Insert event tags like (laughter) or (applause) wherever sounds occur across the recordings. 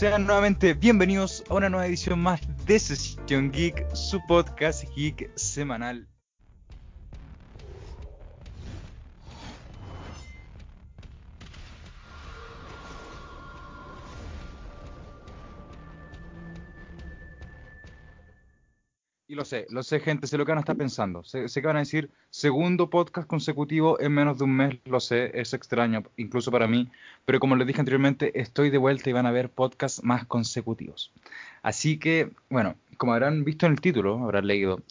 Sean nuevamente bienvenidos a una nueva edición más de Sesión Geek, su podcast geek semanal. Lo sé, lo sé, gente, sé lo que van a estar pensando. Sé, sé, que van a decir segundo podcast consecutivo en menos de un mes, lo sé, es extraño, incluso para mí. Pero como les dije anteriormente, estoy de vuelta y van a ver podcasts más consecutivos. Así que, bueno, como habrán visto en el título, habrán leído,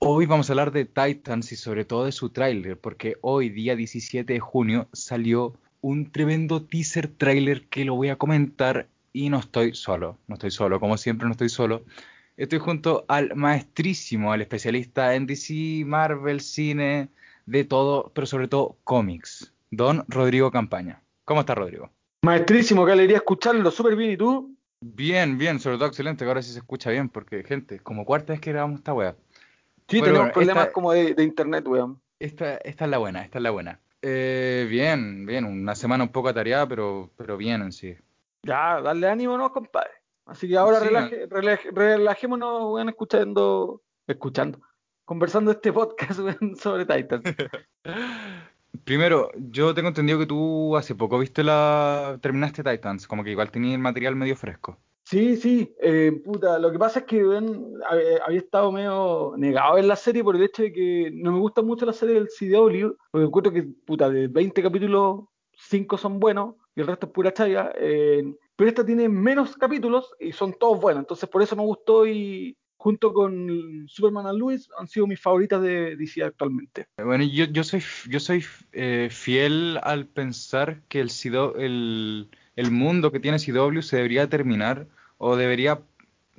hoy vamos a hablar de Titans y sobre todo de su tráiler, porque hoy, día 17 de junio, salió un tremendo teaser tráiler que lo voy a comentar y no estoy solo, no estoy solo, como siempre no estoy solo Estoy junto al maestrísimo, al especialista en DC, Marvel, cine, de todo, pero sobre todo cómics, don Rodrigo Campaña. ¿Cómo está Rodrigo? Maestrísimo, qué alegría escucharlo, súper bien, ¿y tú? Bien, bien, sobre todo excelente, que ahora sí se escucha bien, porque, gente, como cuarta vez que grabamos esta weá. Sí, bueno, tenemos bueno, problemas esta, como de, de, internet, weón. Esta, esta es la buena, esta es la buena. Eh, bien, bien, una semana un poco atareada, pero, pero bien en sí. Ya, dale ánimo, ¿no, compadre? Así que ahora sí, relaje, relaje, relajémonos, weón, escuchando, escuchando, conversando este podcast (laughs) weón, sobre Titans. (laughs) Primero, yo tengo entendido que tú hace poco viste la. terminaste Titans, como que igual tenías el material medio fresco. Sí, sí, eh, puta, lo que pasa es que weón, había estado medio negado en la serie por el hecho de que no me gusta mucho la serie del CW, porque encuentro que, puta, de 20 capítulos, 5 son buenos y el resto es pura chaya. Eh, pero esta tiene menos capítulos y son todos buenos, entonces por eso me gustó y junto con Superman and Lewis han sido mis favoritas de DC actualmente. Bueno, yo, yo soy, yo soy eh, fiel al pensar que el, el, el mundo que tiene CW se debería terminar o debería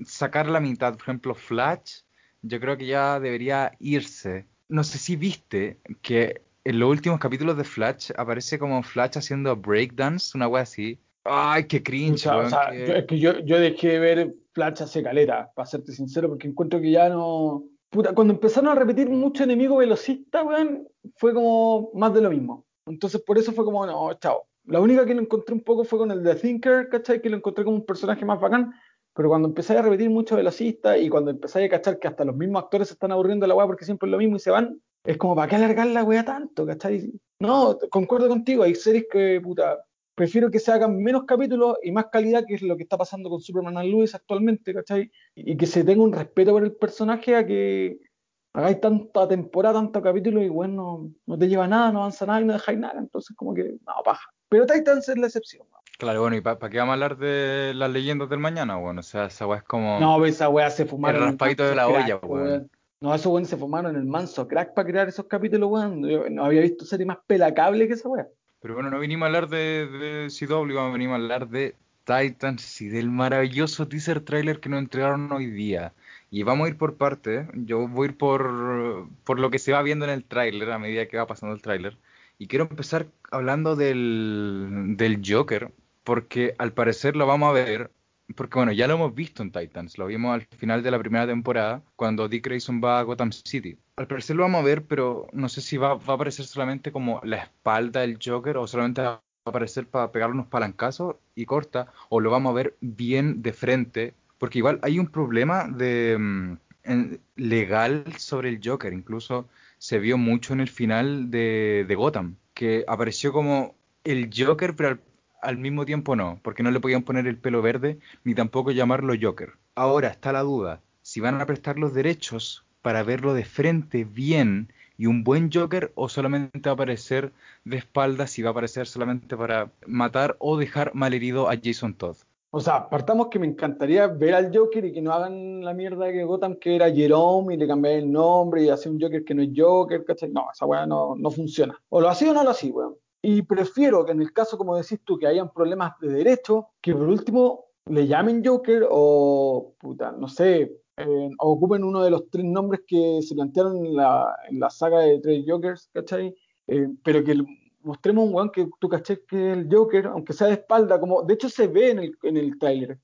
sacar la mitad, por ejemplo, Flash, yo creo que ya debería irse. No sé si viste que en los últimos capítulos de Flash aparece como Flash haciendo breakdance, una wea así. Ay, qué cringe, o sea, sea, Yo, es que yo, yo dejé de ver Flash hace caleta, para serte sincero, porque encuentro que ya no. Puta, cuando empezaron a repetir mucho enemigo velocista, weón, fue como más de lo mismo. Entonces, por eso fue como, no, chao. La única que lo encontré un poco fue con el The Thinker, ¿cachai? Que lo encontré como un personaje más bacán. Pero cuando empecé a repetir mucho velocista y cuando empecé a cachar que hasta los mismos actores se están aburriendo de la weá porque siempre es lo mismo y se van, es como, ¿para qué alargar la weá tanto, cachai? No, concuerdo contigo, hay series que, puta, prefiero que se hagan menos capítulos y más calidad, que es lo que está pasando con Superman and Lewis actualmente, ¿cachai? Y que se tenga un respeto por el personaje a que hagáis tanta temporada, tanto capítulo y bueno, no, te lleva nada, no avanza nada y no dejáis nada. Entonces, como que, no, paja. Pero Titans es la excepción. Claro, bueno, ¿y para pa qué vamos a hablar de las leyendas del mañana? Bueno, o sea, esa weá es como. No, esa weá se fumaron. El raspadito de la olla, weón. No, esos weones se fumaron en el manso crack para crear esos capítulos, weón. No había visto serie más pelacable que esa weá. Pero bueno, no vinimos a hablar de, de CW, venimos a hablar de Titans y del maravilloso teaser trailer que nos entregaron hoy día. Y vamos a ir por parte. Yo voy a ir por, por lo que se va viendo en el trailer a medida que va pasando el trailer. Y quiero empezar hablando del, del Joker, porque al parecer lo vamos a ver porque bueno, ya lo hemos visto en Titans, lo vimos al final de la primera temporada, cuando Dick Grayson va a Gotham City. Al parecer lo vamos a ver, pero no sé si va, va a aparecer solamente como la espalda del Joker o solamente va a aparecer para pegarle unos palancazos y corta, o lo vamos a ver bien de frente, porque igual hay un problema de mm, legal sobre el Joker, incluso se vio mucho en el final de, de Gotham, que apareció como el Joker, pero al al mismo tiempo no, porque no le podían poner el pelo verde ni tampoco llamarlo Joker. Ahora está la duda, si van a prestar los derechos para verlo de frente bien y un buen Joker o solamente va a aparecer de espaldas y va a aparecer solamente para matar o dejar malherido a Jason Todd. O sea, partamos que me encantaría ver al Joker y que no hagan la mierda que Gotham, que era Jerome, y le cambié el nombre y hacer un Joker que no es Joker, ¿cachai? No, esa weá no, no funciona. O lo hacía o no lo hacía, weón. Y prefiero que en el caso, como decís tú, que hayan problemas de derecho, que por último le llamen Joker o, puta, no sé, eh, ocupen uno de los tres nombres que se plantearon en la, la saga de tres Jokers, ¿cachai? Eh, pero que mostremos un weón que tú caché que el Joker, aunque sea de espalda, como de hecho se ve en el, en el tráiler,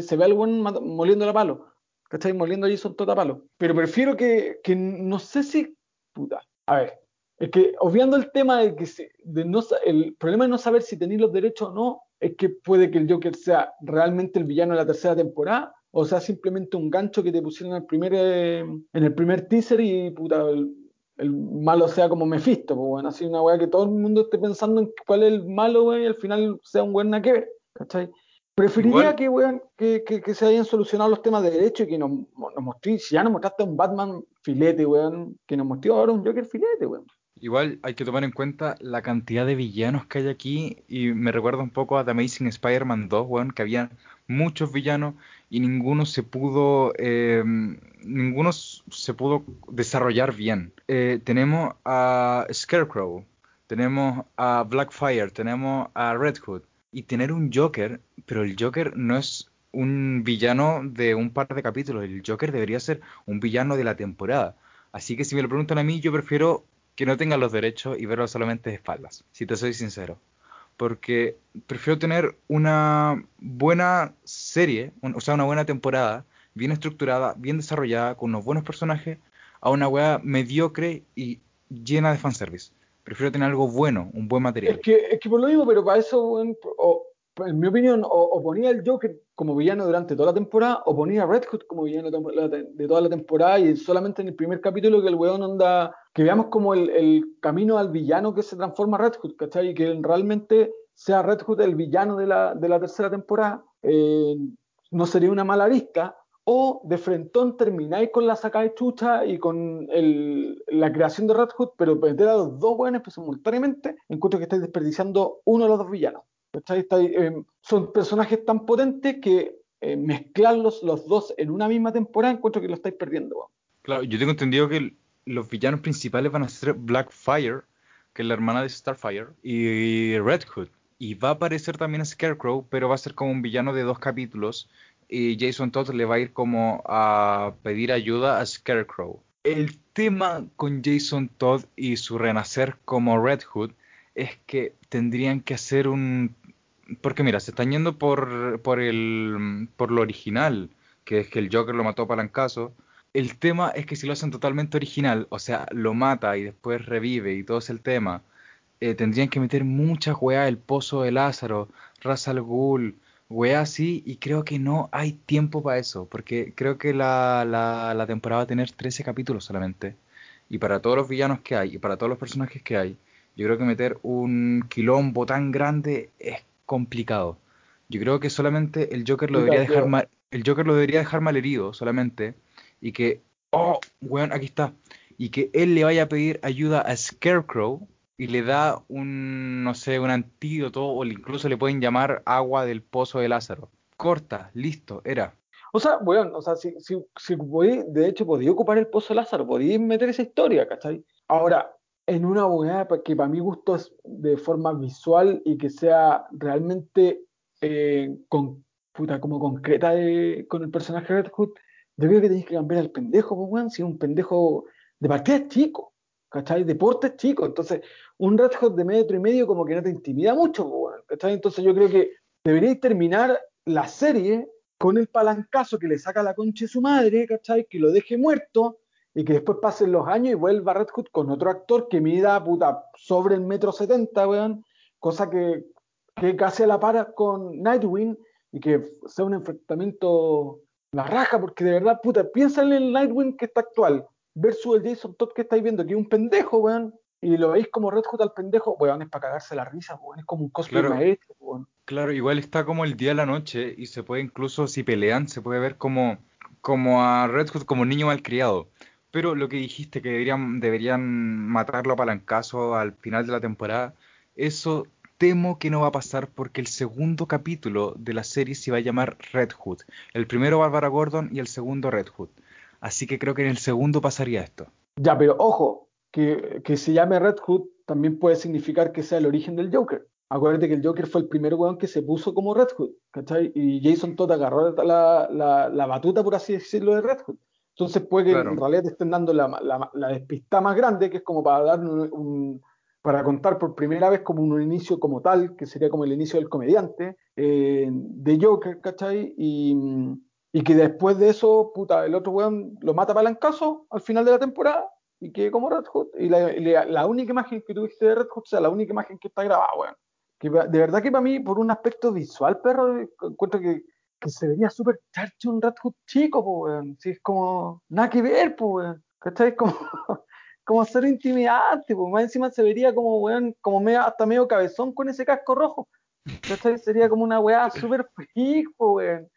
se ve al weón moliendo la palo, ¿cachai? Moliendo a Jason Tota palo. Pero prefiero que, que no sé si, puta, a ver, es que obviando el tema de que se, de no, el problema de no saber si tenéis los derechos o no, es que puede que el Joker sea realmente el villano de la tercera temporada o sea simplemente un gancho que te pusieron en el primer, eh, en el primer teaser y puta, el, malo sea como Mephisto, pues bueno, así una weá que todo el mundo esté pensando en cuál es el malo, weón, y al final sea un weón que ver, ¿cachai? Preferiría que, weón, que, que, se hayan solucionado los temas de derecho y que nos, nos si ya nos mostraste un Batman filete, weón, que nos mostró ahora un Joker filete, weón. Igual hay que tomar en cuenta la cantidad de villanos que hay aquí y me recuerda un poco a The Amazing Spider-Man 2, weón, que había muchos villanos y ninguno se pudo eh, ninguno se pudo desarrollar bien. Eh, tenemos a Scarecrow, tenemos a Blackfire, tenemos a Red Hood y tener un Joker, pero el Joker no es un villano de un par de capítulos, el Joker debería ser un villano de la temporada. Así que si me lo preguntan a mí, yo prefiero que no tenga los derechos y verlo solamente de espaldas, si te soy sincero. Porque prefiero tener una buena serie, o sea, una buena temporada, bien estructurada, bien desarrollada, con unos buenos personajes, a una weá mediocre y llena de fanservice. Prefiero tener algo bueno, un buen material. Es que, es que por lo mismo, pero para eso, en mi opinión, o, ponía el Joker como villano durante toda la temporada, o ponía a Red Hood como villano de toda la temporada, y solamente en el primer capítulo que el weón anda, que veamos como el, camino al villano que se transforma Red Hood, ¿cachai? Y que realmente sea Red Hood el villano de la, de la tercera temporada, eh, no sería una mala vista, o de frentón termináis con la sacada de chucha y con el, la creación de Red Hood, pero meter a los dos pues, simultáneamente, encuentro que estáis desperdiciando uno de los dos villanos. Eh, son personajes tan potentes que eh, mezclarlos los dos en una misma temporada encuentro que lo estáis perdiendo. Claro, yo tengo entendido que los villanos principales van a ser Blackfire, que es la hermana de Starfire, y Red Hood. Y va a aparecer también Scarecrow, pero va a ser como un villano de dos capítulos. Y Jason Todd le va a ir como a pedir ayuda a Scarecrow. El tema con Jason Todd y su renacer como Red Hood es que tendrían que hacer un porque mira, se están yendo por, por, el, por lo original, que es que el Joker lo mató a Palancazo. El tema es que si lo hacen totalmente original, o sea, lo mata y después revive y todo es el tema, eh, tendrían que meter muchas weas, el pozo de Lázaro, Ras al Ghul, weas así, y creo que no hay tiempo para eso, porque creo que la, la, la temporada va a tener 13 capítulos solamente. Y para todos los villanos que hay y para todos los personajes que hay, yo creo que meter un quilombo tan grande es complicado. Yo creo que solamente el Joker lo debería dejar mal, el Joker lo debería dejar mal herido solamente y que oh, weón, aquí está y que él le vaya a pedir ayuda a Scarecrow y le da un no sé, un antídoto o incluso le pueden llamar agua del pozo de Lázaro. Corta, listo, era. O sea, weón, o sea, si, si, si de hecho podía ocupar el pozo de Lázaro, podía meter esa historia, ¿cachai? Ahora, en una weá que para mi gusto es de forma visual y que sea realmente eh, con, puta, como concreta con el personaje Red Hood, yo creo que tenéis que cambiar al pendejo, pues, weón, si es un pendejo de partida chico, ¿cachai? Deporte chico, entonces un Red Hood de metro y medio como que no te intimida mucho, pues, ¿cachai? Entonces yo creo que deberíais terminar la serie con el palancazo que le saca la concha de su madre, ¿cachai? Que lo deje muerto, y que después pasen los años y vuelva Red Hood con otro actor que mida puta sobre el metro setenta, weón, cosa que, que casi a la par con Nightwing y que sea un enfrentamiento la raja, porque de verdad, puta, piensa en el Nightwing que está actual versus el Jason Todd que estáis viendo, que es un pendejo, weón, y lo veis como Red Hood al pendejo, weón, es para cagarse la risa, weón, es como un cosplay claro, maestro, weón. Claro, igual está como el día a la noche y se puede incluso, si pelean, se puede ver como, como a Red Hood como un niño malcriado. Pero lo que dijiste, que deberían, deberían matarlo a palancazo al final de la temporada, eso temo que no va a pasar porque el segundo capítulo de la serie se va a llamar Red Hood. El primero Barbara Gordon y el segundo Red Hood. Así que creo que en el segundo pasaría esto. Ya, pero ojo, que, que se llame Red Hood también puede significar que sea el origen del Joker. Acuérdate que el Joker fue el primer weón que se puso como Red Hood, ¿cachai? Y Jason Todd agarró la, la, la, batuta, por así decirlo, de Red Hood. Entonces puede que en realidad te estén dando la, la, despista más grande, que es como para dar un, para contar por primera vez como un inicio como tal, que sería como el inicio del comediante, eh, de Joker, ¿cachai? Y, y, que después de eso, puta, el otro weón lo mata caso al final de la temporada y que como Red Hood. Y la, la, única imagen que tuviste de Red Hood, o sea, la única imagen que está grabada, weón, Que de verdad que para mí, por un aspecto visual, perro, encuentro que, que se vería súper charcho un Red Hood chico, pues, weón. Sí, es como, nada que ver, pues, weón. ¿Cachai? Como, (laughs) como ser intimidante, pues, más encima se vería como, weón, como medio, hasta medio cabezón con ese casco rojo. ¿Cachai? Sería como una weá súper freak, weón.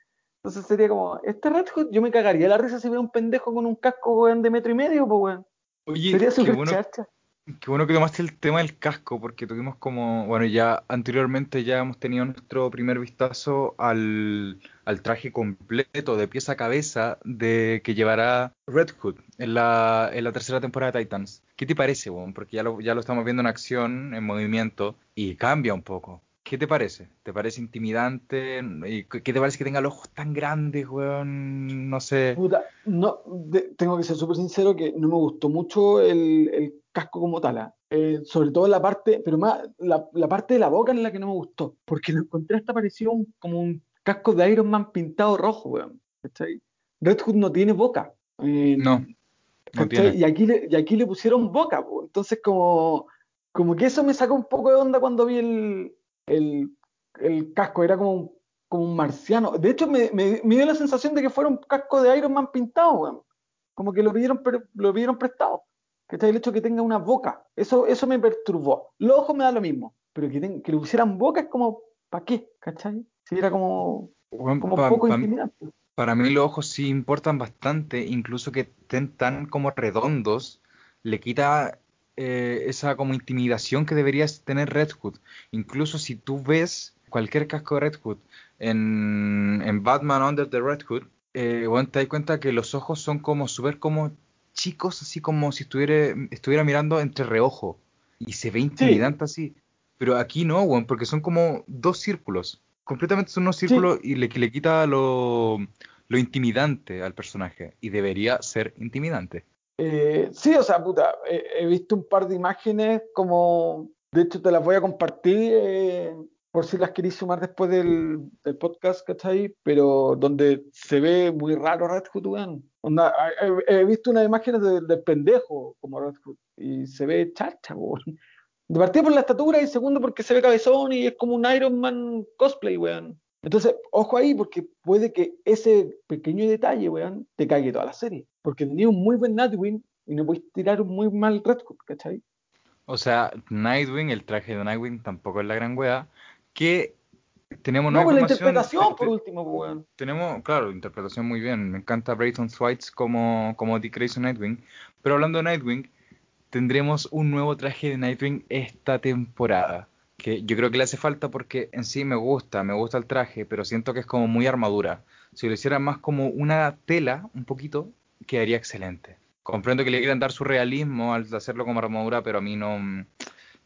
Entonces sería como, este Red Hood, yo me cagaría la risa si veo un pendejo con un casco, weón, de metro y medio, pues, weón. Oye, Sería súper bueno, charcha. Qué bueno que tomaste el tema del casco, porque tuvimos como, bueno, ya anteriormente ya hemos tenido nuestro primer vistazo al, al traje completo de pieza a cabeza de que llevará Red Hood en la, en la tercera temporada de Titans. ¿Qué te parece, weón? Porque ya lo, ya lo estamos viendo en acción, en movimiento, y cambia un poco. ¿Qué te parece? ¿Te parece intimidante? ¿Y qué te parece que tenga los ojos tan grandes, weón? No sé. Puta, no, de- tengo que ser súper sincero que no me gustó mucho el, el casco como tal. ¿ah? Eh, sobre todo la parte, pero más la, la parte de la boca en la que no me gustó, porque lo encontré hasta parecido un- como un casco de Iron Man pintado rojo, weón. ¿cachai? Red Hood no tiene boca. eh, No, no tiene. Y aquí le, y aquí le pusieron boca, po. entonces como, como que eso me sacó un poco de onda cuando vi el, el, el casco, era como un, como un marciano. De hecho, me, me- me dio la sensación de que fuera un casco de Iron Man pintado, weón. Como que lo pidieron, lo pidieron prestado. ¿Cachai? El hecho de que tenga una boca, eso, eso me perturbó. Los ojos me da lo mismo, pero que, ten- que le pusieran boca es como, ¿para qué? ¿Cachai? Si era como, Weón, como pa- poco pa- intimidante. Para mí los ojos sí importan bastante, incluso que estén tan como redondos, le quita eh, esa como intimidación que deberías tener Red Hood. Incluso si tú ves cualquier casco de Red Hood en, en Batman Under the Red Hood, eh, bueno, te das cuenta que los ojos son como súper como chicos, así como si estuviera, estuviera mirando entre reojo. Y se ve Sí, intimidante así. Pero aquí no, weón, porque son como dos círculos. Completamente son unos sí, círculos y le, le quita lo, lo intimidante al personaje. Y debería ser intimidante. Eh, sí, o sea, puta, he visto un par de imágenes como, de hecho te las voy a compartir eh, por si las queréis sumar después del, del podcast, ¿cachai? Pero donde se ve muy raro Red Hood, weón. He, he visto unas imágenes de- del pendejo como Red Hood y se ve chacha, weón. De partida por la estatura y segundo porque se ve cabezón y es como un Iron Man cosplay, weón. Entonces, ojo ahí, porque puede que ese pequeño detalle, weón, te cague toda la serie. Porque tenía un muy buen Nightwing y no podéis tirar un muy mal Red Hood, ¿cachai? O sea, Nightwing, el traje de Nightwing tampoco es la gran wea. Que tenemos No, nueva pues la interpretación, te- por último, pues, weón. tenemos, claro, interpretación muy bien. Me encanta Brayton Swites como, como Dick Grayson Nightwing. Pero hablando de Nightwing, tendremos un nuevo traje de Nightwing esta temporada. Que yo creo que le hace falta porque en sí me gusta, me gusta el traje, pero siento que es como muy armadura. Si lo hicieran más como una tela, un poquito, quedaría excelente. Comprendo que le quieran dar su realismo al hacerlo como armadura, pero a mí no,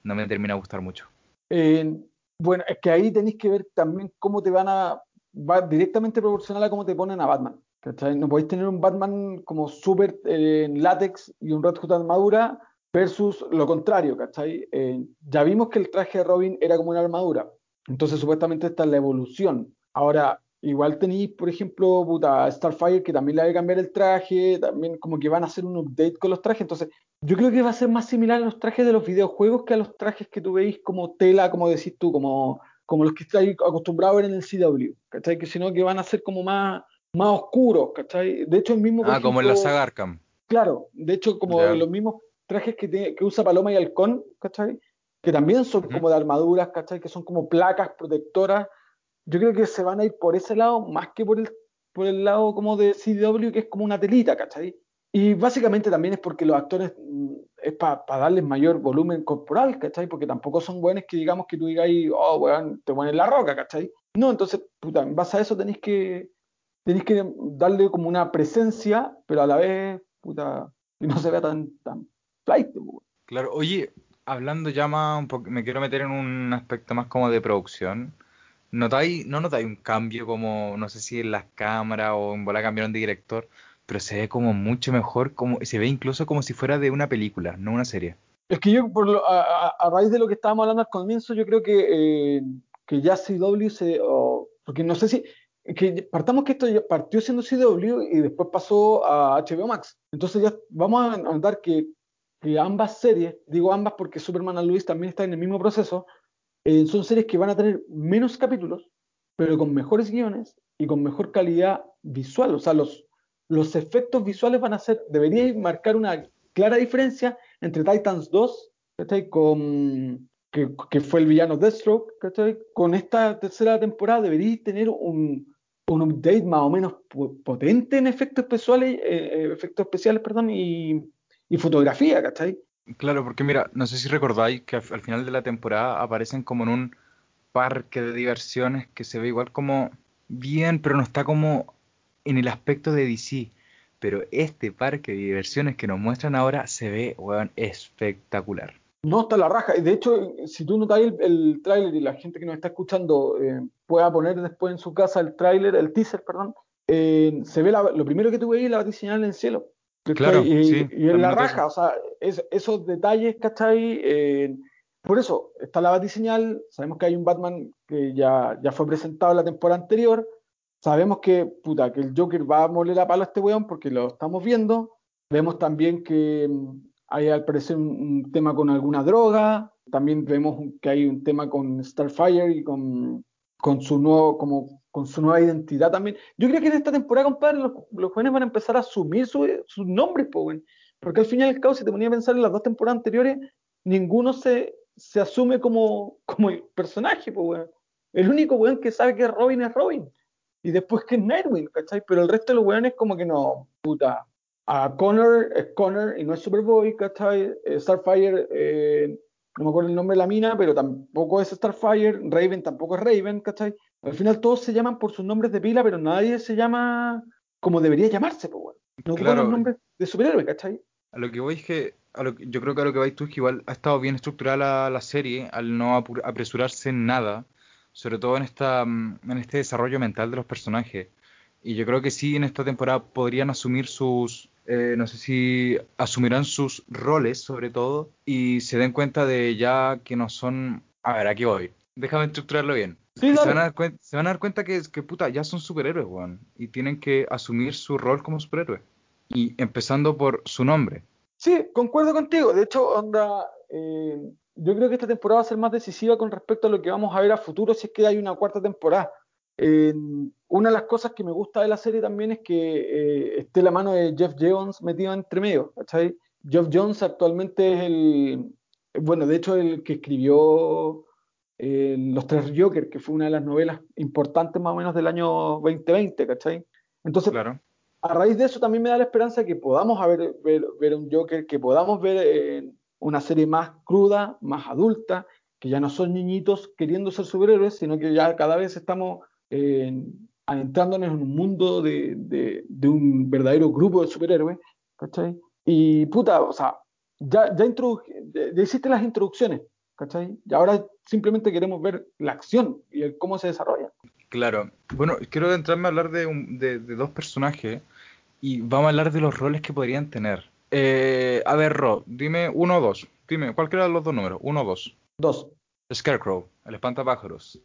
no me termina a gustar mucho. Eh, bueno, es que ahí tenéis que ver también cómo te van a. Va directamente proporcional a cómo te ponen a Batman. No podéis tener un Batman como súper eh, en látex y un Red Hood armadura versus lo contrario, ¿cachai? Eh, ya vimos que el traje de Robin era como una armadura. Entonces, supuestamente, esta es la evolución. Ahora, igual tenéis, por ejemplo, puta, Starfire, que también le va a cambiar el traje, también como que van a hacer un update con los trajes. Entonces, yo creo que va a ser más similar a los trajes de los videojuegos que a los trajes que tú veis como tela, como decís tú, como, como los que estáis acostumbrados a ver en el CW, ¿cachai? Que sino que van a ser como más, más oscuros, ¿cachai? De hecho, el mismo, Ah, como en la ejemplo, saga Arkham. claro, de hecho, como Ya. los mismos trajes que, tiene- que usa Paloma y Halcón, ¿cachai? Que también son como de armaduras, ¿cachai? Que son como placas protectoras. Yo creo que se van a ir por ese lado más que por el, por el lado como de CW, que es como una telita, ¿cachai? Y básicamente también es porque los actores mm, es para darles mayor volumen corporal, ¿cachai? Porque tampoco son buenos que digamos que tú digáis, oh, weón, te ponen la roca, ¿cachai? No, entonces, puta, en base a eso tenéis que, tenéis que darle como una presencia, pero a la vez, puta, que no se vea tan, tan flight, weón. Claro, oye, hablando ya más un poco, me quiero meter en un aspecto más como de producción. ¿Notáis, no notáis un cambio como, no sé si en las cámaras o en bola cambiaron de director, pero se ve como mucho mejor, como, se ve incluso como si fuera de una película, no una serie. Es que yo, por lo- a, raíz de lo que estábamos hablando al comienzo, yo creo que, eh, que ya CW se. porque no sé si. que partamos que esto ya partió siendo CW y después pasó a HBO Max. Entonces ya vamos a notar que, que ambas series, digo ambas porque Superman and Luis también está en el mismo proceso, eh, son series que van a tener menos capítulos, pero con mejores guiones y con mejor calidad visual. O sea, los, los efectos visuales van a ser, debería marcar una clara diferencia entre Titans 2, Con, que, que, fue el villano Deathstroke, Con esta tercera temporada debería tener un, un update más o menos potente en efectos especiales, eh, eh, efectos especiales perdón, y, y, fotografía, ¿cachai? Claro, porque mira, no sé si recordáis que al, final de la temporada aparecen como en un parque de diversiones que se ve igual como bien, pero no está como en el aspecto de DC. Pero este parque de diversiones que nos muestran ahora se ve, weón, espectacular. No está la raja. De hecho, si tú notas el, el tráiler y la gente que nos está escuchando eh, pueda poner después en su casa el tráiler, el teaser, perdón, eh, se ve lo primero que tú veis es la diseñal en el cielo. Claro, y, sí, y en la raja, o sea, esos detalles, ¿cachai? Eh, por eso, está la batiseñal, sabemos que hay un Batman que ya, ya fue presentado en la temporada anterior, sabemos que, puta, que el Joker va a moler a palo a este weón porque lo estamos viendo, vemos también que mm, hay al parecer un, tema con alguna droga, también vemos que hay un tema con Starfire y con, con su nuevo, como con su nueva identidad también. Yo creo que en esta temporada, compadre, los, los jóvenes van a empezar a asumir sus nombres, porque al final y al cabo, si te ponía a pensar en las dos temporadas anteriores, ninguno se, se asume como, como el personaje, El único weón que sabe que Robin es Robin. Y después que es Nightwing, ¿cachai? Pero el resto de los weones como que no, puta. A Connor es Connor y no es Superboy, ¿cachai? Eh, Starfire, eh, no me acuerdo el nombre de la mina, pero tampoco es Starfire. Raven tampoco es Raven, ¿cachai? Al final todos se llaman por sus nombres de pila, pero nadie se llama como debería llamarse, pues, No claro. los nombres de superhéroe, ¿cachai? A lo que voy es que, a lo yo creo que a lo que vais tú es que igual ha estado bien estructurada la, serie al no apresurarse en nada, sobre todo en, esta, mm, en este desarrollo mental de los personajes. Y yo creo que sí, en esta temporada podrían asumir sus, eh, no sé si asumirán sus roles sobre todo y se den cuenta de ya que no son... A ver, aquí voy. Déjame estructurarlo bien se, van a dar cuenta, que, que puta, ya son superhéroes, weón. Y tienen que asumir su rol como superhéroe. Y empezando por su nombre. Sí, concuerdo contigo. De hecho, onda, eh, yo creo que esta temporada va a ser más decisiva con respecto a lo que vamos a ver a futuro si es que hay una cuarta temporada. Eh, una de las cosas que me gusta de la serie también es que eh, esté la mano de Jeff Jones metido entre medio. Jeff Jones actualmente es el, bueno, de hecho el que escribió los Tres Joker, que fue una de las novelas importantes más o menos del año 2020, ¿cachai? Entonces, claro. a raíz de eso también me da la esperanza de que podamos ver, ver, un Joker, que podamos ver eh, una serie más cruda, más adulta, que ya no son niñitos queriendo ser superhéroes, sino que ya cada vez estamos eh, adentrándonos en un mundo de, de, un verdadero grupo de superhéroes, ¿cachai? Y puta, o sea, ya, ya, ya hiciste las introducciones, ¿cachai? Y ahora simplemente queremos ver la acción y cómo se desarrolla. Claro. Bueno, quiero entrarme a hablar de, de, dos personajes y vamos a hablar de los roles que podrían tener. Eh, a ver, Rob, dime uno o dos. Dime, cualquiera de los dos números, uno o dos. Dos. Scarecrow, el espantapájaros.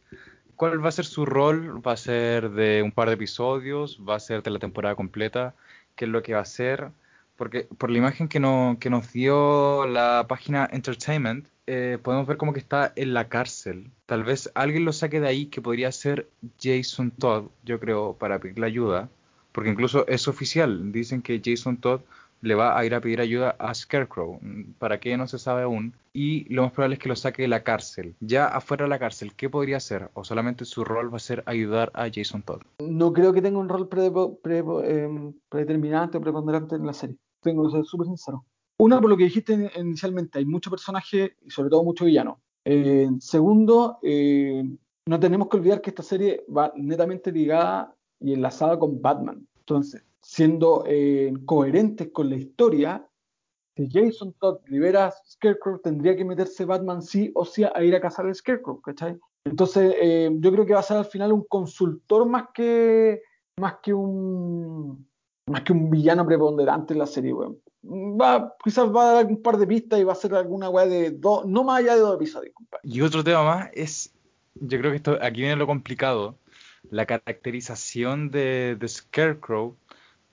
¿Cuál va a ser su rol? ¿Va a ser de un par de episodios? ¿Va a ser de la temporada completa? ¿Qué es lo que va a hacer? Porque por la imagen que nos dio la página Entertainment, eh, podemos ver como que está en la cárcel. Tal vez alguien lo saque de ahí, que podría ser Jason Todd, yo creo, para pedirle ayuda. Porque incluso es oficial. Dicen que Jason Todd le va a ir a pedir ayuda a Scarecrow. ¿Para qué? No se sabe aún. Y lo más probable es que lo saque de la cárcel. Ya afuera de la cárcel, ¿qué podría hacer? ¿O solamente su rol va a ser ayudar a Jason Todd? No creo que tenga un rol em, predeterminante o preponderante en la serie. Tengo que ser súper sincero. Una, por lo que dijiste inicialmente, hay muchos personajes y sobre todo muchos villanos. Eh, segundo, eh, no tenemos que olvidar que esta serie va netamente ligada y enlazada con Batman. Entonces, siendo eh, coherentes con la historia, si Jason Todd libera a Scarecrow, tendría que meterse Batman sí o sí a ir a cazar al Scarecrow, ¿cachai? Entonces, yo creo que va a ser al final un consultor más que, más que un más que un villano preponderante en la serie, weón va, quizás va a dar un par de pistas y va a ser alguna weá de dos, no más allá de dos episodios, compadre. Y otro tema más es, yo creo que esto aquí viene lo complicado, la caracterización de, de Scarecrow.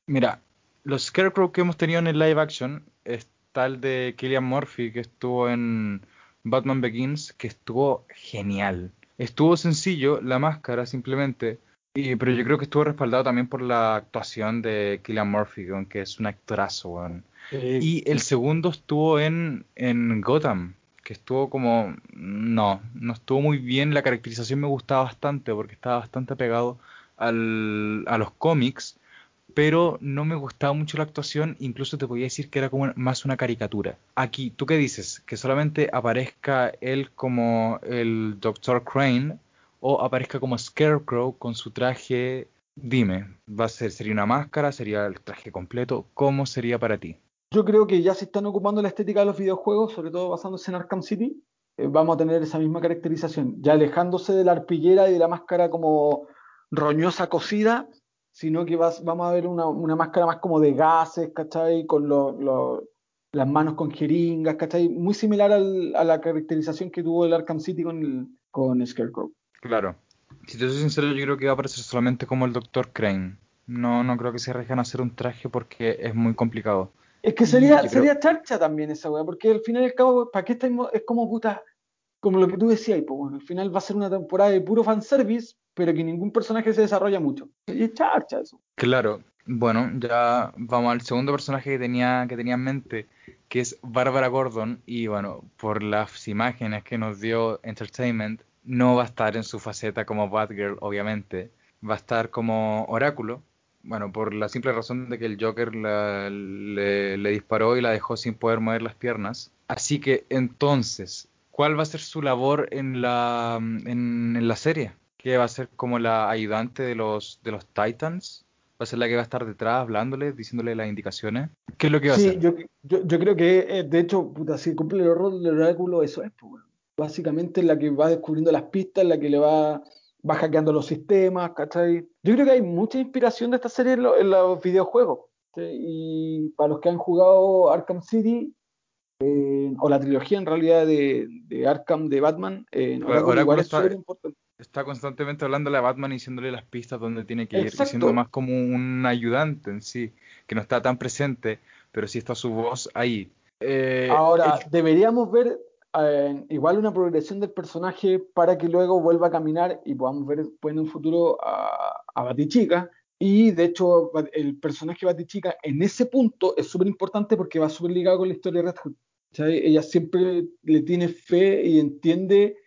Mira, los Scarecrow que hemos tenido en el live action es tal de Killian Murphy que estuvo en Batman Begins, que estuvo genial. Estuvo sencillo, la máscara simplemente, y, pero yo creo que estuvo respaldado también por la actuación de Killian Murphy, que es un actorazo. Y el segundo estuvo en, en Gotham, que estuvo como... No, no estuvo muy bien. La caracterización me gustaba bastante porque estaba bastante pegado al, a los cómics, pero no me gustaba mucho la actuación. Incluso te podía decir que era como más una caricatura. Aquí, ¿tú qué dices? ¿Que solamente aparezca él como el Dr. Crane o aparezca como Scarecrow con su traje Dime, ¿va a ser, sería una máscara? ¿Sería el traje completo? ¿Cómo sería para ti? Yo creo que ya se están ocupando la estética de los videojuegos, sobre todo basándose en Arkham City. Eh, vamos a tener esa misma caracterización, ya alejándose de la arpillera y de la máscara como roñosa cocida, sino que vas, vamos a ver una, una, máscara más como de gases, ¿cachai? Con lo, lo, las manos con jeringas, ¿cachai? Muy similar al, a la caracterización que tuvo el Arkham City con, el, con Scarecrow. Claro. Si te soy sincero, yo creo que va a aparecer solamente como el Dr. Crane. No, no creo que se arriesgan a hacer un traje porque es muy complicado. Es que sería, sería charcha también esa weá, porque al final y al cabo, ¿para qué estamos? Es como puta, como lo que tú decías, pues bueno, al final va a ser una temporada de puro fanservice, pero que ningún personaje se desarrolla mucho. Y charcha eso. Claro, bueno, ya vamos al segundo personaje que tenía, que tenía en mente, que es Bárbara Gordon, y bueno, por las imágenes que nos dio Entertainment, no va a estar en su faceta como Batgirl, obviamente, va a estar como Oráculo, bueno, por la simple razón de que el Joker le, disparó y la dejó sin poder mover las piernas. Así que entonces, ¿cuál va a ser su labor en la, en, la serie? ¿Qué va a ser como la ayudante de los, de los Titans? ¿Va a ser la que va a estar detrás hablándoles, diciéndole las indicaciones? ¿Qué es lo que va a hacer? Yo, yo, yo creo que, eh, de hecho, puta, si cumple el rol del oráculo, eso es, pues, básicamente la que va descubriendo las pistas, la que le va va hackeando los sistemas, ¿cachai? Yo creo que hay mucha inspiración de esta serie en, los videojuegos. Y para los que han jugado Arkham City, eh, o la trilogía en realidad de, Arkham de Batman, eh, igual es está, importante. Está constantemente hablándole a Batman y diciéndole las pistas donde tiene que ir, y siendo más como un ayudante en sí, que no está tan presente, pero sí está su voz ahí. Eh, Ahora, deberíamos ver igual una progresión del personaje para que luego vuelva a caminar y podamos ver después en un futuro a, a Batichica. Y de hecho, el personaje Batichica en ese punto es súper importante porque va súper ligado con la historia de Red Hood. Ella siempre le tiene fe y entiende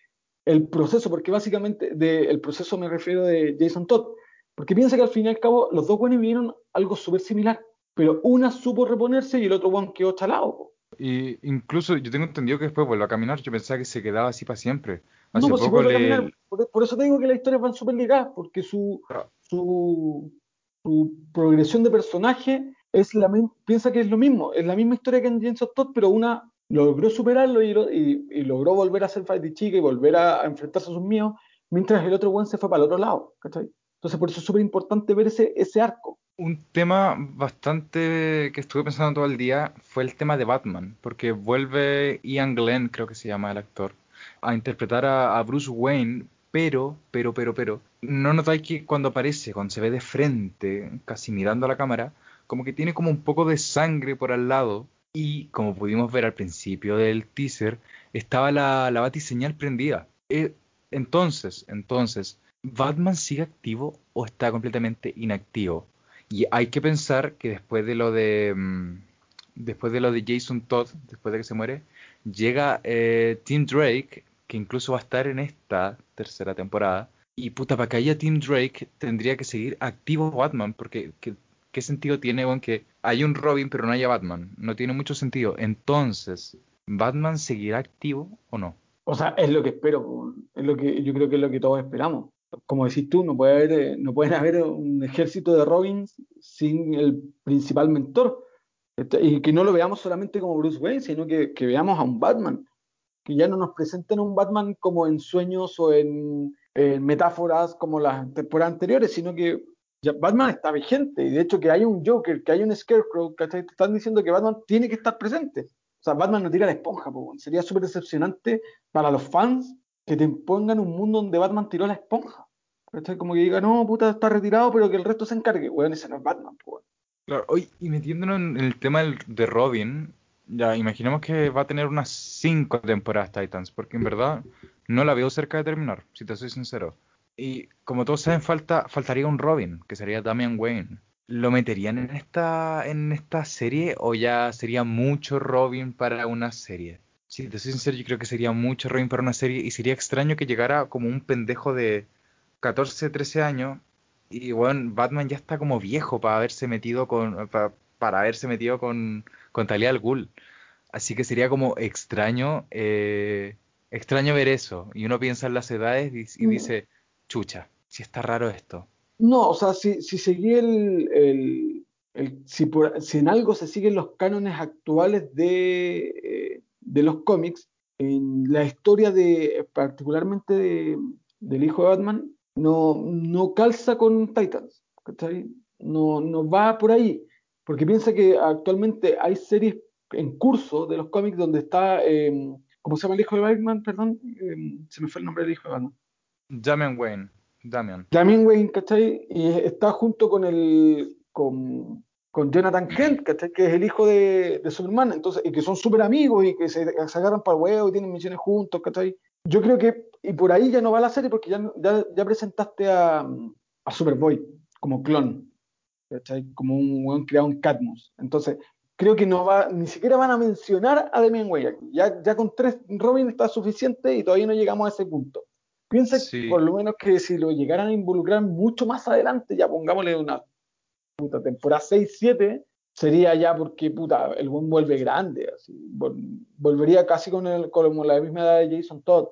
el proceso, porque básicamente de, el proceso me refiero de Jason Todd, porque piensa que al fin y al cabo los dos buenos vivieron algo súper similar, pero una supo reponerse y el otro one quedó chalado. Y incluso yo tengo entendido que después vuelve a caminar. Yo pensaba que se quedaba así para siempre. Hace no, pues poco le... por, eso te digo que las historias van súper ligadas, porque su, ah. su, su, progresión de personaje es la piensa que es lo mismo. Es la misma historia que en James Todd, pero una logró superarlo y, y, logró volver a ser fight chica y volver a, enfrentarse a sus míos, mientras el otro buen se fue para el otro lado. ¿cachai? Entonces, por eso es súper importante ver ese, ese arco. Un tema bastante que estuve pensando todo el día fue el tema de Batman, porque vuelve Ian Glenn, creo que se llama el actor, a interpretar a, Bruce Wayne, pero, pero, pero, pero, no notáis que cuando aparece, cuando se ve de frente, casi mirando a la cámara, como que tiene como un poco de sangre por al lado, y como pudimos ver al principio del teaser, estaba la, la batiseñal prendida. Eh, entonces, entonces, ¿Batman sigue activo o está completamente inactivo? Y hay que pensar que después de lo de mm, después de lo de Jason Todd, después de que se muere, llega eh, Tim Drake, que incluso va a estar en esta tercera temporada. Y puta, para que haya Tim Drake tendría que seguir activo Batman, porque ¿qué, sentido tiene bueno, que hay un Robin pero no haya Batman? No tiene mucho sentido. Entonces, ¿Batman seguirá activo o no? O sea, es lo que espero, es lo que yo creo que es lo que todos esperamos como decís tú, no puede haber, eh, no pueden haber un ejército de Robins sin el principal mentor. Este, y que no lo veamos solamente como Bruce Wayne, sino que, veamos a un Batman. Que ya no nos presenten un Batman como en sueños o en, metáforas como las temporadas anteriores, sino que Batman está vigente. Y de hecho, que hay un Joker, que hay un Scarecrow, que están diciendo que Batman tiene que estar presente. O sea, Batman no tira la esponja, sería súper decepcionante para los fans que te impongan un mundo donde Batman tiró la esponja. Como que diga, no, puta, está retirado, pero que el resto se encargue. Weón, ese no es Batman, Claro, hoy, y metiéndonos en el tema de Robin, ya imaginemos que va a tener unas cinco temporadas Titans, porque en verdad no la veo cerca de terminar, si te soy sincero. Y como todos saben, falta, faltaría un Robin, que sería Damian Wayne. ¿Lo meterían en esta, en esta serie o ya sería mucho Robin para una serie? Si te soy sincero, yo creo que sería mucho Robin para una serie y sería extraño que llegara como un pendejo de 14, 13 años y bueno, Batman ya está como viejo para haberse metido con para, haberse metido con, con Talia al Ghul. Así que sería como extraño eh, extraño ver eso. Y uno piensa en las edades y, mm. dice, chucha, si está raro esto. No, o sea, si, si seguí el, el, si, si, en algo se siguen los cánones actuales de, eh, de los cómics, en la historia de, particularmente del hijo de Batman, no, no calza con Titans, No, no va por ahí, porque piensa que actualmente hay series en curso de los cómics donde está, eh, ¿cómo se llama el hijo de Batman? Perdón, eh, se me fue el nombre del hijo de Batman. Damian Wayne. Damian. Damian Wayne, ¿cachai? Y está junto con el con, con Jonathan Kent, ¿cachai? Que es el hijo de, de Superman, entonces, y que son súper amigos y que se, agarran para huevo y tienen misiones juntos, ¿cachai? Yo creo que, y por ahí ya no va la serie porque ya, ya, presentaste a, a Superboy como clon, ¿cachai? Como un weón creado en Cadmus. Entonces, creo que no va, ni siquiera van a mencionar a Damian Wayne. Ya, ya con tres Robin está suficiente y todavía no llegamos a ese punto. Piensa por lo menos que si lo llegaran a involucrar mucho más adelante, ya pongámosle una puta temporada 6-7, sería ya porque puta, el buen vuelve grande, así, volvería casi con, el, con la misma edad de Jason Todd.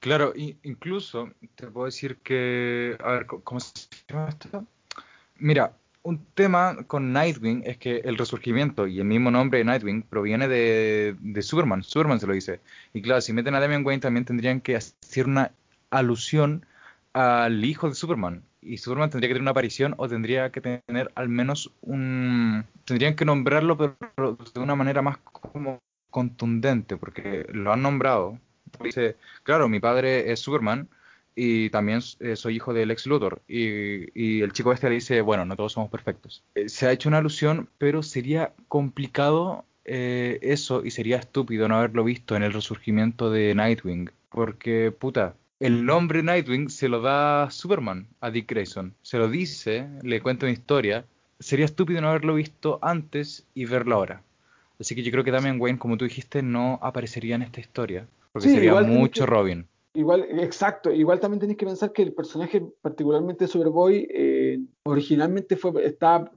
Claro, incluso te puedo decir que, a ver, ¿cómo se llama esto? Mira, un tema con Nightwing es que el resurgimiento y el mismo nombre de Nightwing proviene de, de Superman. Superman se lo dice. Y claro, si meten a Damian Wayne también tendrían que hacer una alusión al hijo de Superman. Y Superman tendría que tener una aparición o tendría que tener al menos un... Tendrían que nombrarlo pero de una manera más como contundente, porque lo han nombrado. Dice, claro, mi padre es Superman y también eh, soy hijo del ex Luthor. Y, el chico este le dice, bueno, no todos somos perfectos. Eh, se ha hecho una alusión, pero sería complicado eh, eso y sería estúpido no haberlo visto en el resurgimiento de Nightwing. Porque, puta, el nombre Nightwing se lo da Superman a Dick Grayson. Se lo dice, le cuenta una historia. Sería estúpido no haberlo visto antes y verlo ahora. Así que yo creo que también Wayne, como tú dijiste, no aparecería en esta historia. Porque sería mucho Robin. Igual, exacto. Igual también tenéis que pensar que el personaje, particularmente Superboy, eh, originalmente fue, estaba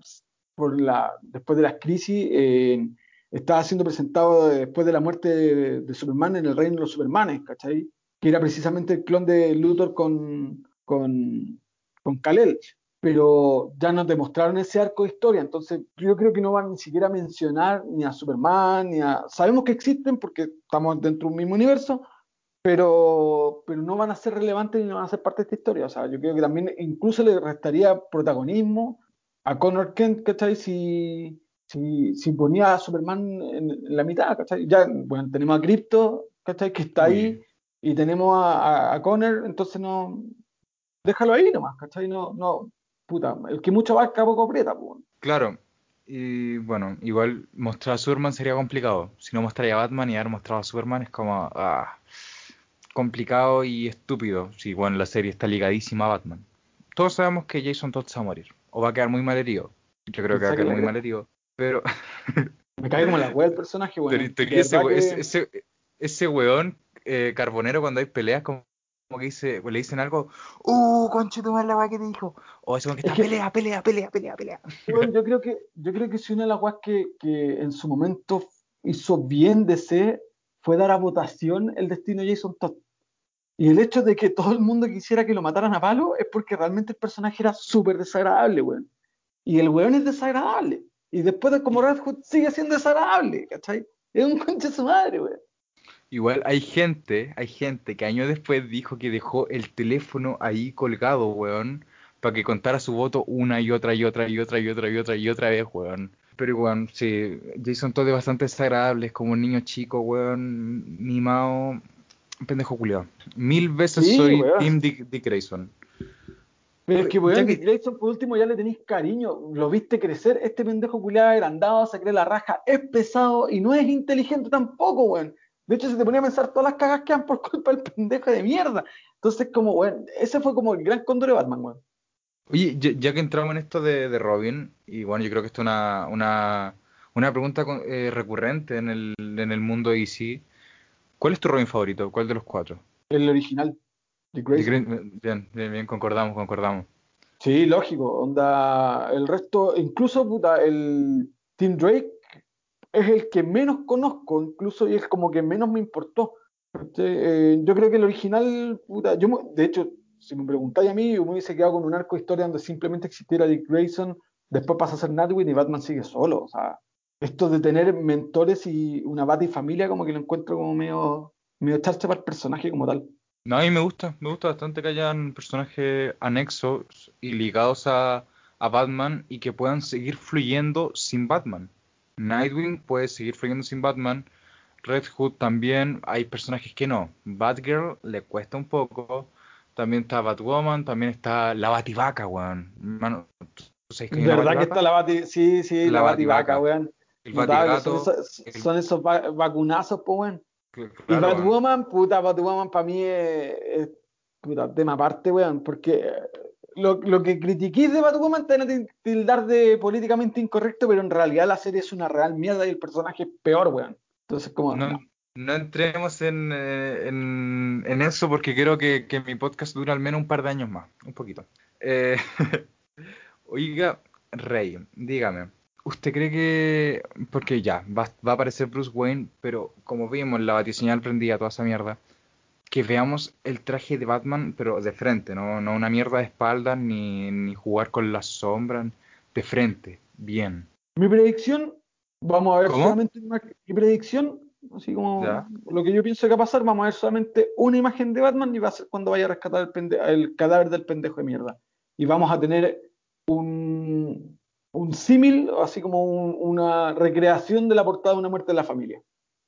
por la, después de las crisis, eh, estaba siendo presentado después de la muerte de, de Superman en el reino de los Supermanes, ¿cachai? Que era precisamente el clon de Luthor con, con, con Kalel, pero ya nos demostraron ese arco de historia, entonces yo creo que no van ni siquiera a mencionar ni a Superman, ni a... Sabemos que existen porque estamos dentro de un mismo universo, pero, pero no van a ser relevantes ni no van a ser parte de esta historia. O sea, yo creo que también incluso le restaría protagonismo a Connor Kent, ¿cachai? Si, si, si ponía a Superman en, la mitad, ¿cachai? Ya, bueno, tenemos a Crypto, ¿cachai? Que está ahí y tenemos a, a, Conner, entonces no. Déjalo ahí nomás, ¿cachai? No, no, puta, el que mucho va, poco aprieta, pues. Claro, y bueno, igual mostrar a Superman sería complicado. Si no mostraría a Batman y haber mostrado a Superman es como. Ah, complicado y estúpido. Si, bueno, la serie está ligadísima a Batman. Todos sabemos que Jason Todd se va a morir. O va a quedar muy mal herido. Yo creo que va a quedar muy mal herido. Pero. Me cae como la wea el personaje, (laughs) bueno. ese, ese, ese weón eh, Carbonero cuando hay peleas como, que dice, le dicen algo, uh, conche tu la que te dijo, o eso que está, pelea, pelea, pelea, pelea, pelea. yo creo que, yo creo que si una de las weas que, que en su momento hizo bien de ser fue dar a votación el destino de Jason Todd. Y el hecho de que todo el mundo quisiera que lo mataran a palo es porque realmente el personaje era súper desagradable, weón. Y el weón es desagradable. Y después de como Red Hood sigue siendo desagradable, ¿cachai? Es un conche de su madre, weón. Igual hay gente, hay gente que años después dijo que dejó el teléfono ahí colgado, weón, para que contara su voto una y otra y otra y otra y otra y otra y otra vez, weón. Pero, weón, sí, Jason Todd es bastante desagradable, es como un niño chico, weón, mimado, pendejo culiado. Mil veces soy Team Dick, Grayson. Pero es que, weón, Dick Grayson por último ya le tenéis cariño, lo viste crecer, este pendejo culiado agrandado, se cree la raja, es pesado y no es inteligente tampoco, weón. De hecho, se te ponía a pensar todas las cagas que han por culpa del pendejo de mierda. Entonces, como, weón, ese fue como el gran cóndor de Batman, weón. Oye, ya, que entramos en esto de, Robin, y bueno, yo creo que esto es una, una, una pregunta eh, recurrente en el, en el mundo DC. ¿Cuál es tu Robin favorito? ¿Cuál de los cuatro? El original. Bien, bien, bien, concordamos, concordamos. Sí, lógico. Onda, el resto, incluso puta, el Tim Drake es el que menos conozco, incluso y es como que menos me importó. Eh, yo creo que el original, puta, yo de hecho, si me preguntáis a mí, yo me hubiese quedado con un arco de historia donde simplemente existiera Dick Grayson, después pasa a ser Nightwing y Batman sigue solo. O sea, esto de tener mentores y una Bat y familia, como que lo encuentro como medio, medio para el personaje como tal. No, a mí me gusta, me gusta bastante que hayan personajes anexos y ligados a, Batman y que puedan seguir fluyendo sin Batman. Nightwing puede seguir fluyendo sin Batman. Red Hood también, hay personajes que no. Batgirl le cuesta un poco. También está Batwoman, también está la Bativaca, weón. Mano, ¿Verdad que está la Bativaca? Sí, sí, la, Bativaca, weón. El Batigato. Son esos, vacunazos, pues, weón y Batwoman, puta, Batwoman para mí es, puta, tema aparte, weón, porque lo, lo que critiquís de Batwoman te van a tildar de políticamente incorrecto, pero en realidad la serie es una real mierda y el personaje es peor, weón. Entonces, como... No, no entremos en, eh, en, eso porque creo que, que, mi podcast dura al menos un par de años más, un poquito. Eh, (laughs) oiga, Rey, dígame, ¿Usted cree que.? Porque ya, va, a aparecer Bruce Wayne, pero como vimos, la batiseñal prendía toda esa mierda. Que veamos el traje de Batman, pero de frente, no, no una mierda de espaldas, ni, ni jugar con las sombras, de frente, bien. Mi predicción, vamos a ver solamente una, mi predicción, así como lo que yo pienso que va a pasar, vamos a ver solamente una imagen de Batman y va a ser cuando vaya a rescatar el, el cadáver del pendejo de mierda. Y vamos a tener un, un símil, así como una recreación de la portada de Una muerte en la familia.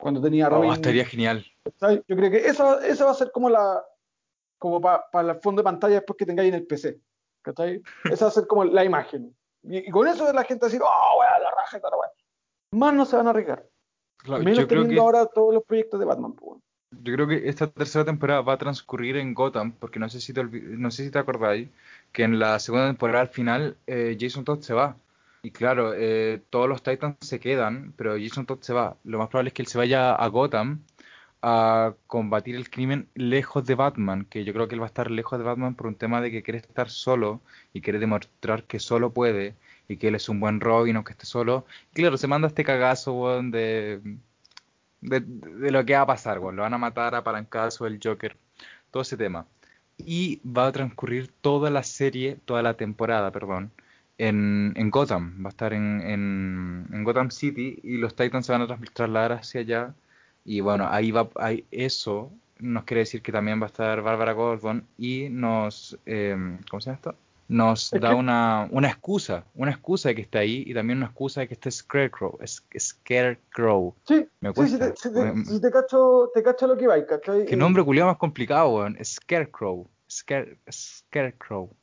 Cuando tenía oh, Robin. Oh, estaría genial. Yo creo que esa, esa va a ser como la como para el fondo de pantalla después que tengáis en el PC. (laughs) Esa va a ser como la imagen. Y, con eso la gente va a decir, oh, weá, la raja y tal, Más no se van a arriesgar. Menos teniendo ahora todos los proyectos de Batman. Pues, yo creo que esta tercera temporada va a transcurrir en Gotham, porque no sé si te, no sé si te acordáis que en la segunda temporada al final eh, Jason Todd se va. Y claro, eh, todos los Titans se quedan, pero Jason Todd se va. Lo más probable es que él se vaya a Gotham a combatir el crimen lejos de Batman, que yo creo que él va a estar lejos de Batman por un tema de que quiere estar solo y quiere demostrar que solo puede y que él es un buen Robin aunque esté solo. Claro, se manda este cagazo, de, de, lo que va a pasar, weón. Lo van a matar a palancazo el Joker, todo ese tema. Y va a transcurrir toda la serie, toda la temporada, perdón, en, en Gotham, va a estar en, en, Gotham City y los Titans se van a trasladar hacia allá. Y bueno, ahí va, ahí, eso nos quiere decir que también va a estar Barbara Gordon y nos, eh, ¿cómo se llama esto? Nos da una, una excusa, una excusa de que esté ahí y también una excusa de que esté Scarecrow, es, Scarecrow. Sí, Me. Sí, te, te, cacho, te cacho lo que va, ¿cachai? Qué nombre culiado más complicado, weón. Scarecrow. Scare, Scarecrow.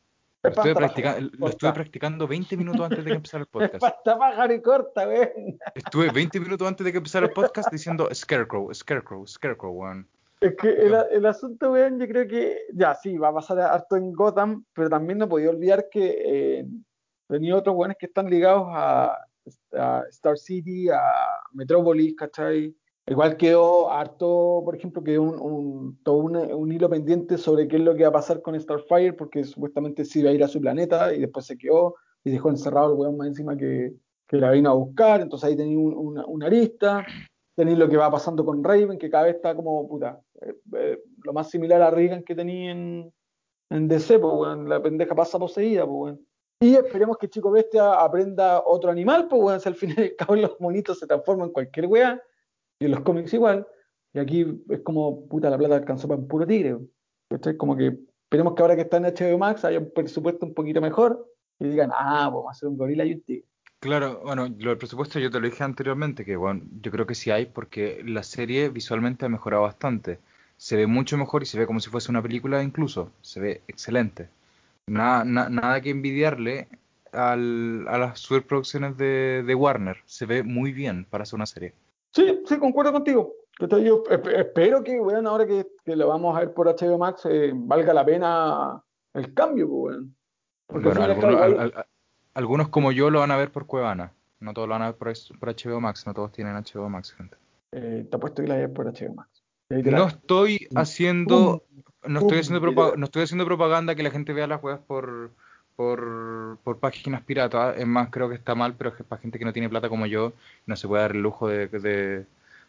Lo estuve, practicando, lo estuve practicando 20 minutos antes de que empezara el (laughs) podcast. Pasta pájaro y corta, güey. Estuve 20 minutos antes de que empezara el podcast diciendo Scarecrow, Scarecrow, Scarecrow, weón. Es que el, el, asunto, weón, yo creo que ya sí, va a pasar harto en Gotham, pero también no podía olvidar que eh, tenía otros weones que están ligados a, a Star City, a Metropolis, ¿cachai? Igual quedó harto, por ejemplo, quedó un, todo un, hilo pendiente sobre qué es lo que va a pasar con Starfire, porque supuestamente sí iba a ir a su planeta y después se quedó y dejó encerrado el weón más encima que, que la vino a buscar. Entonces ahí tenía una arista. Tenéis lo que va pasando con Raven, que cada vez está como, puta, eh, eh, lo más similar a Regan que tenía en, en DC, pues, weón, la pendeja pasa poseída, pues, weón. Y esperemos que Chico Bestia aprenda otro animal, pues, weón, si al final al cabo los monitos se transforman en cualquier weá y en los cómics igual, y aquí es como, puta, la plata alcanzó para un puro tigre. es Como que esperemos que ahora que está en HBO Max haya un presupuesto un poquito mejor y digan, ah, vamos a hacer un gorila y un tigre. Claro, bueno, lo del presupuesto yo te lo dije anteriormente, que bueno, yo creo que sí hay, porque la serie visualmente ha mejorado bastante. Se ve mucho mejor y se ve como si fuese una película incluso, se ve excelente. Nada, na- nada que envidiarle al- a las superproducciones de, de Warner. Se ve muy bien para hacer una serie. Sí, sí, concuerdo contigo. Yo esp- espero que, weón, ahora que, que lo vamos a ver por HBO Max, eh, valga la pena el cambio, pues, weón. Porque Bueno, algunos, igual- al- al- algunos como yo lo van a ver por Cuevana. No todos lo van a ver por, por HBO Max. No todos tienen HBO Max, gente. eh, te apuesto que la ves por HBO Max. No estoy haciendo, no estoy haciendo, no estoy haciendo propaganda que la gente vea las webs por, por, por páginas piratas. Es más, creo que está mal, pero es que para gente que no tiene plata como yo, no se puede dar el lujo de, de,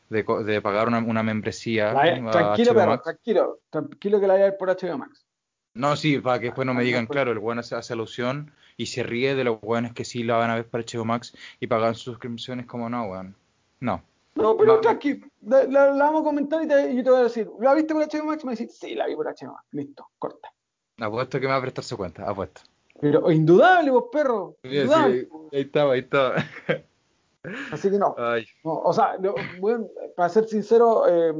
de pagar una, una membresía. tranquilo, perro, tranquilo. Tranquilo que la ver por HBO Max. No, sí, para que después no me Ah, digan, claro, el weón hace, hace alusión y se ríe de los weones que sí la van a ver para HBO Max y pagan sus suscripciones como no, weón. No. No, pero Va- tranqui, la, la- la vamos a comentar y, te- y yo te voy a decir, ¿la viste por HBO Max? Me decís, sí, la vi por HBO Max. Listo, corta. Apuesto que me va a prestarse cuenta, apuesto. Pero indudable, vos, perro. Indudable. sí, ahí estaba, ahí estaba. Así que no. O sea, bueno, para ser sincero, eh,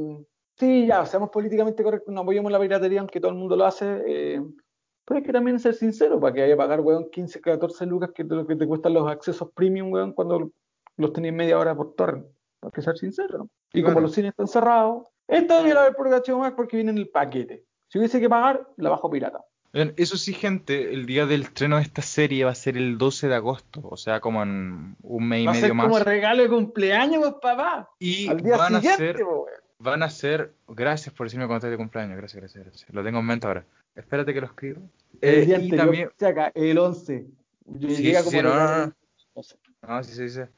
sí, ya, seamos políticamente correctos, no apoyemos la piratería, aunque todo el mundo lo hace. Eh, pero hay que también ser sincero, para que haya que pagar, weón, 15, 14 lucas, que es lo que te cuestan los accesos premium, weón, cuando los tenés media hora por torrent. Hay que ser sincero. ¿no? Y como los cines están cerrados, esta ver por HBO Max porque viene en el paquete. Si hubiese que pagar, la bajo pirata. Eso sí, gente, el día del estreno de esta serie va a ser el 12 de agosto, o sea, como en un mes y Va a ser medio más. como regalo de cumpleaños, pues, papá. Y Al día van a siguiente, ser, po, weón. van a ser, gracias por decirme cuando de cumpleaños, gracias, gracias, gracias. Lo tengo en mente ahora. Espérate que lo escribo. El Eh, día y anterior, también, acá, el 11. Yo Sí, llega sí, como sí, no, no, no. no sí se dice.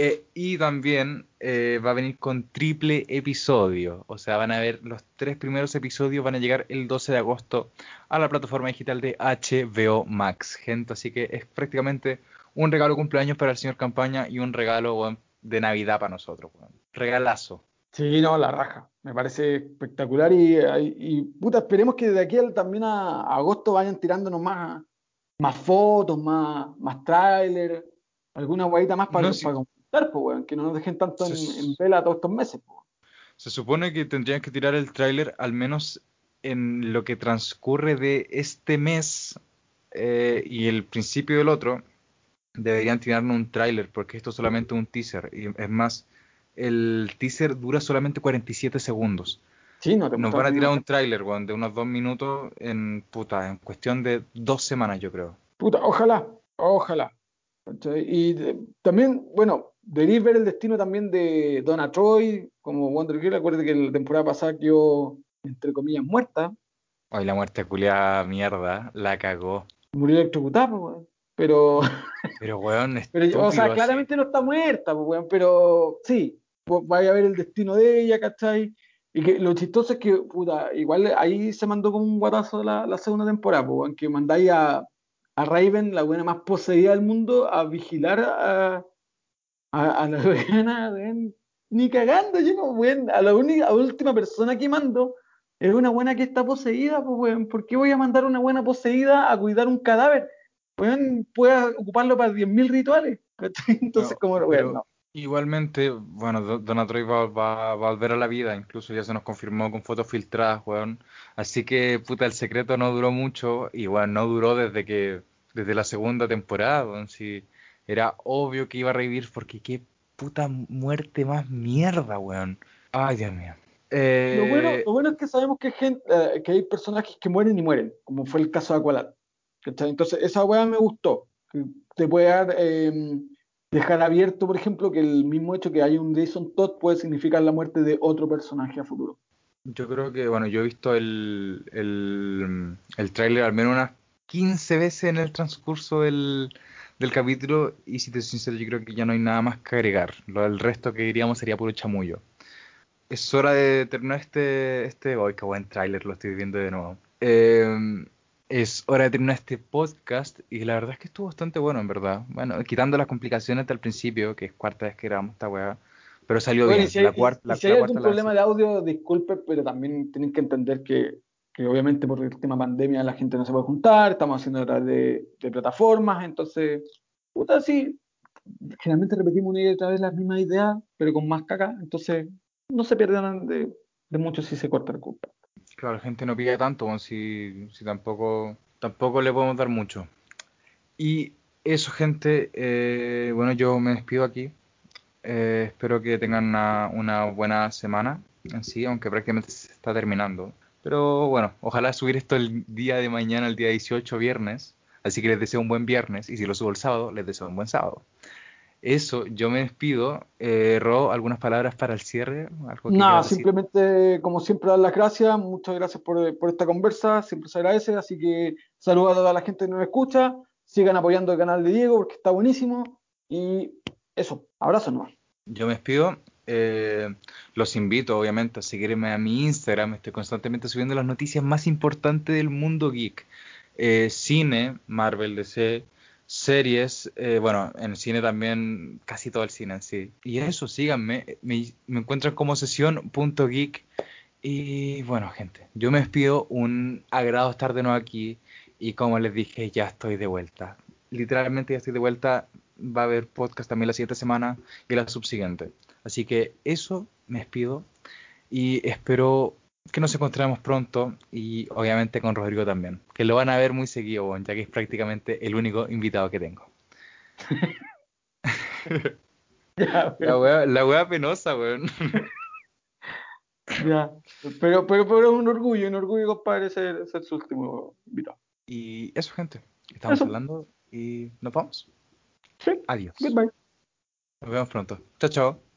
Eh, y también eh, va a venir con triple episodio. O sea, van a ver los tres primeros episodios, van a llegar el 12 de agosto a la plataforma digital de HBO Max, gente. Así que es prácticamente un regalo de cumpleaños para el señor Campaña y un regalo de Navidad para nosotros. Regalazo. Sí, no, la raja. Me parece espectacular y, y, y, puta, esperemos que de aquí al, también a, a agosto vayan tirándonos más, más fotos, más, más tráiler, alguna guayita más para, No, sí. para pues, weón, que no nos dejen tanto en, vela todos estos meses. pues. Se supone que tendrían que tirar el tráiler al menos en lo que transcurre de este mes eh, y el principio del otro. Deberían tirarnos un tráiler porque esto es solamente un teaser. Y es más, el teaser dura solamente 47 segundos. Sí, no te Nos van a tirar un tráiler, weón, de unos dos minutos en puta, en cuestión de dos semanas, yo creo. Puta, ojalá, ojalá. Y también, bueno, deberéis ver el destino también de Donna Troy, como Wonder Girl. Acuérdate que la temporada pasada quedó, entre comillas, muerta. Hoy la muerte culiada mierda, la cagó. Murió electrocutada, pues, weón. Pero, Pero weón, (laughs) pero o sea, claramente no está muerta, pues, weón, pero sí, pues, vaya a ver el destino de ella, ¿cachai? Y que lo chistoso es que, puta, igual ahí se mandó como un guatazo la, la segunda temporada, pues, que mandáis a, a Raven, la buena más poseída del mundo, a vigilar a, a, a la (laughs) buena, weón, ni cagando, yo no, weón, a la única, a última persona que mando es una buena que está poseída, pues, weón, ¿por qué voy a mandar una buena poseída a cuidar un cadáver? Weón, puede ocuparlo para 10.000 rituales. (laughs) Entonces, No, como, weón, pero- no. Igualmente, bueno, Do- Donna Troy va, va- va a volver a la vida, incluso ya se nos confirmó con fotos filtradas, weón. Así que, puta, el secreto no duró mucho, y no duró desde que, desde la segunda temporada, weón. Sí, era obvio que iba a revivir, porque qué puta muerte más mierda, weón. Ay, Dios mío. Eh, Lo bueno, lo bueno es que sabemos que hay, gente, eh, que hay personajes que mueren y mueren, como fue el caso de Aqualad. ¿cachai? Entonces, esa weá me gustó. te puede dar, eh, dejar abierto, por ejemplo, que el mismo hecho que hay un Jason Todd puede significar la muerte de otro personaje a futuro. Yo creo que, bueno, yo he visto el, el, el tráiler al menos unas 15 veces en el transcurso del, del capítulo y si te soy sincero yo creo que ya no hay nada más que agregar. Lo del resto que diríamos sería puro chamullo. Es hora de terminar este, este, hoy qué buen tráiler, lo estoy viendo de nuevo. Eh, es hora de terminar este podcast y la verdad es que estuvo bastante bueno en verdad. Bueno, quitando las complicaciones del principio, que es cuarta vez que grabamos esta weá, pero salió Bueno, bien. y si hay, la cuarta, y la- si la hay cuarta algún la- problema de audio, disculpe, pero también tienen que entender que, obviamente por el tema pandemia la gente no se puede juntar, estamos haciendo a de, plataformas, entonces, puta, sí, generalmente repetimos una y otra vez las mismas ideas, pero con más caca, entonces no se pierdan de, mucho si se corta el culpa. Claro, la gente no pide tanto, si, si tampoco tampoco le podemos dar mucho. Y eso, gente, eh, bueno, yo me despido aquí. Eh, espero que tengan una, una, buena semana en sí, aunque prácticamente se está terminando. Pero bueno, ojalá subir esto el día de mañana, el día 18, viernes. Así que les deseo un buen viernes. Y si lo subo el sábado, les deseo un buen sábado. Eso, yo me despido. Eh, Ro, ¿algunas palabras para el cierre? Nada, simplemente, como siempre, dar las gracias. Muchas gracias por, por, esta conversa. Siempre se agradece. Así que saludos a toda la gente que nos escucha. Sigan apoyando el canal de Diego porque está buenísimo. Y eso, abrazo nomás. Yo me despido. Eh, los invito, obviamente, a seguirme a mi Instagram. Estoy constantemente subiendo las noticias más importantes del mundo geek. Eh, cine, Marvel, DC, series, eh, bueno, en el cine también, casi todo el cine en sí. Y eso, síganme, me, me encuentran como sesión.geek. Y bueno, gente, yo me despido, un agrado estar de nuevo aquí. Y como les dije, ya estoy de vuelta. Literalmente ya estoy de vuelta. Va a haber podcast también la siguiente semana y la subsiguiente. Así que eso, me despido. Y espero que nos encontremos pronto y obviamente con Rodrigo también, que lo van a ver muy seguido, ya que es prácticamente el único invitado que tengo. (laughs) (laughs) la, wea, la penosa, weón. ya, pero, pero, pero es un orgullo, un orgullo, compadre, ser, ser su último invitado. Y eso, gente. Estamos hablando y nos vamos. Sí. Adiós. Goodbye. Nos vemos pronto. Chao, chao.